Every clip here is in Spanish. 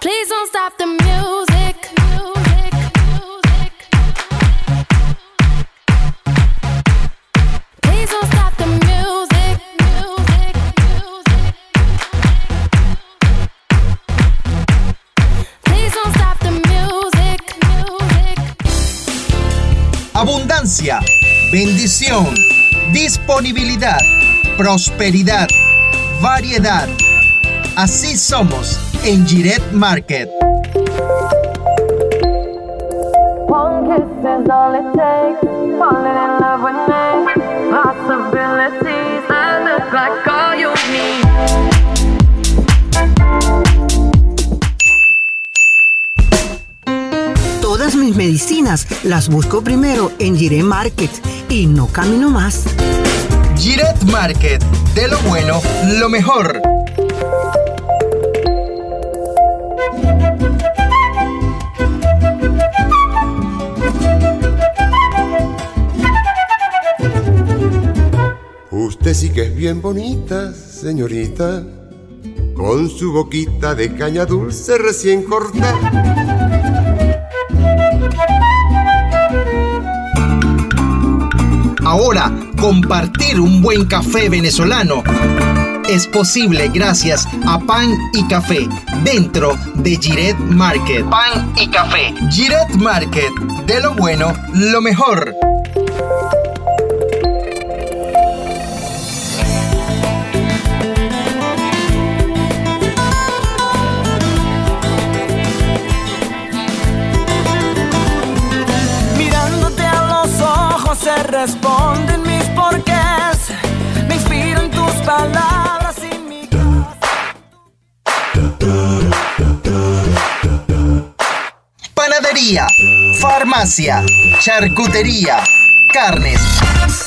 Please don't stop the music. Please don't stop the music. Please don't stop the music. Abundancia, bendición, disponibilidad, prosperidad, variedad. Así somos en Giret Market. Todas mis medicinas las busco primero en Jiré Market y no camino más. Giret Market. De lo bueno, lo mejor. Usted sí que es bien bonita, señorita, con su boquita de caña dulce recién cortada. Ahora, compartir un buen café venezolano es posible gracias a Pan y Café dentro de Giret Market. Pan y Café. Giret Market. De lo bueno, lo mejor. Responden mis porqués. Me inspiro en tus palabras y mi Panadería, farmacia, charcutería, carnes,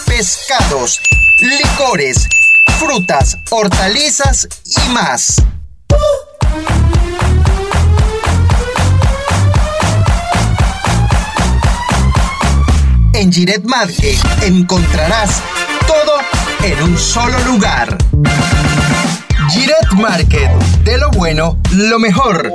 pescados, licores, frutas, hortalizas y más. En Giret Market encontrarás todo en un solo lugar. Giret Market, de lo bueno, lo mejor.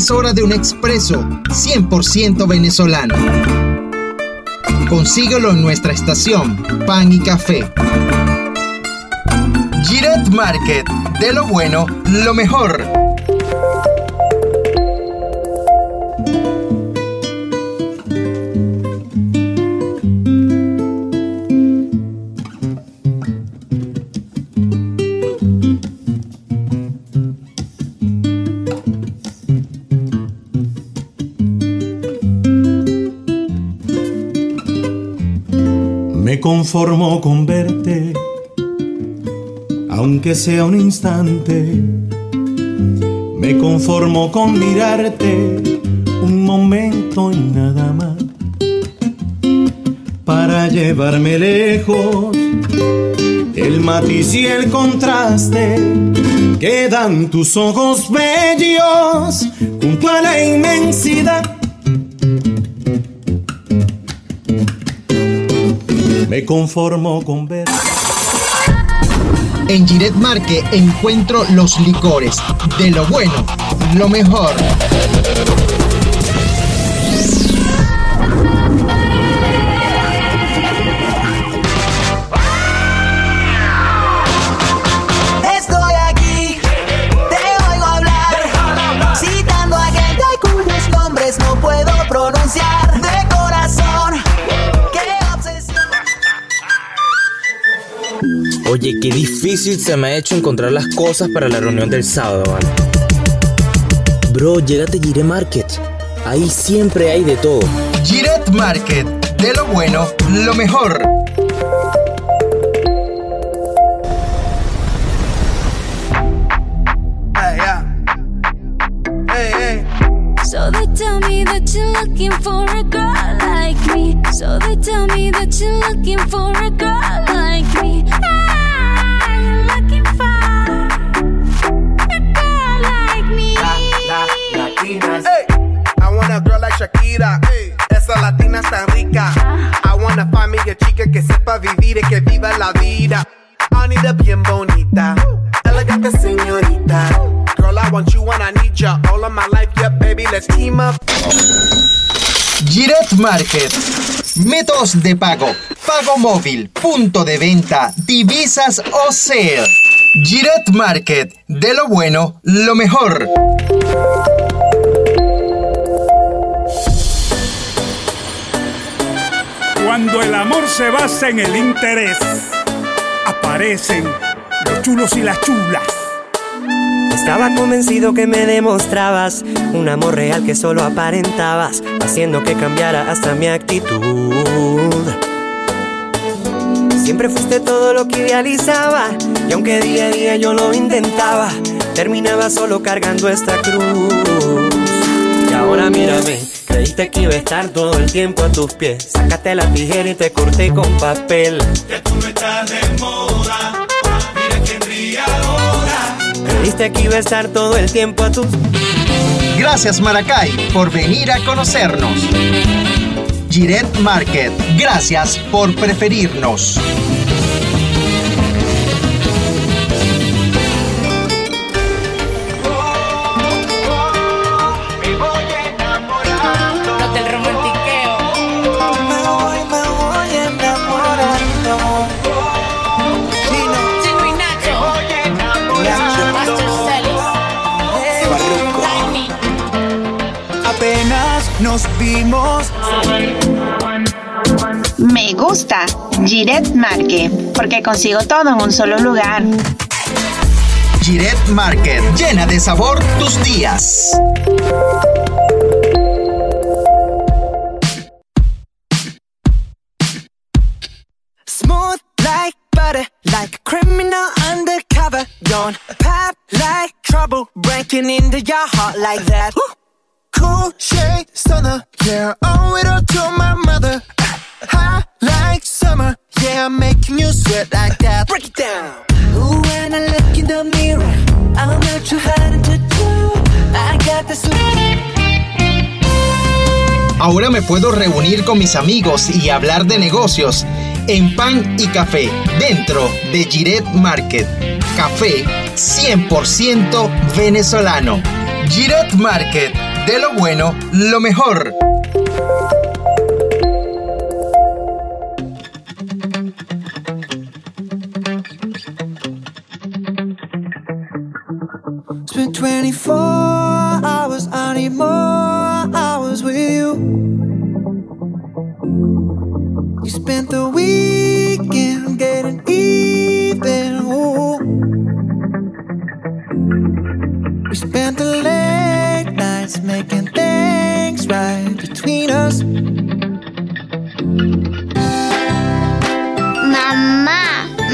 Es hora de un expreso 100% venezolano. Consíguelo en nuestra estación Pan y Café. Giret Market, de lo bueno, lo mejor. Me conformo con verte, aunque sea un instante. Me conformo con mirarte un momento y nada más. Para llevarme lejos, el matiz y el contraste que dan tus ojos bellos junto a la inmensidad. Conformo con ver. En Giret Market encuentro los licores, de lo bueno, lo mejor. Oye, qué difícil se me ha hecho encontrar las cosas para la reunión del sábado, ¿vale? Bro, llégate a Gire Market. Ahí siempre hay de todo. Giret Market, de lo bueno, lo mejor. Hey, yeah. Hey, hey. So they tell me that you're looking for a girl tell me that you're looking for a girl like me. Want. I me a. I need want you all of my life. Yeah, baby, let's team up. Market. Métodos de pago. Pago móvil. Punto de venta. Divisas o SER. Giret Market. De lo bueno, lo mejor. Cuando el amor se basa en el interés, aparecen los chulos y las chulas. Estaba convencido que me demostrabas un amor real que solo aparentabas, haciendo que cambiara hasta mi actitud. Siempre fuiste todo lo que idealizaba, y aunque día a día yo lo intentaba, terminaba solo cargando esta cruz. Y ahora mírame, creíste que iba a estar todo el tiempo a tus pies. Sácate la tijera y te corté con papel. Que tú no estás de moda. Mira quién ríe ahora. Creíste que iba a estar todo el tiempo a tus Gracias Maracay por venir a conocernos. Giret Market. Gracias por preferirnos. Nos vimos. Me gusta Giret Market porque consigo todo en un solo lugar. Giret Market. Llena de sabor tus días. Smooth like butter, like a criminal undercover. Don't pop like trouble, breaking into your heart like that. I'm making you sweat like that. Break it down. I. Ahora me puedo reunir con mis amigos y hablar de negocios en pan y café dentro de Giret Market. Café 100% venezolano. Giret Market. De lo bueno, lo mejor. Spent 24 hours, I need more hours with you. You spent the weekend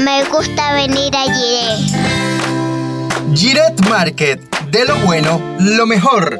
me gusta venir a Giré. Giret Market. De lo bueno, lo mejor.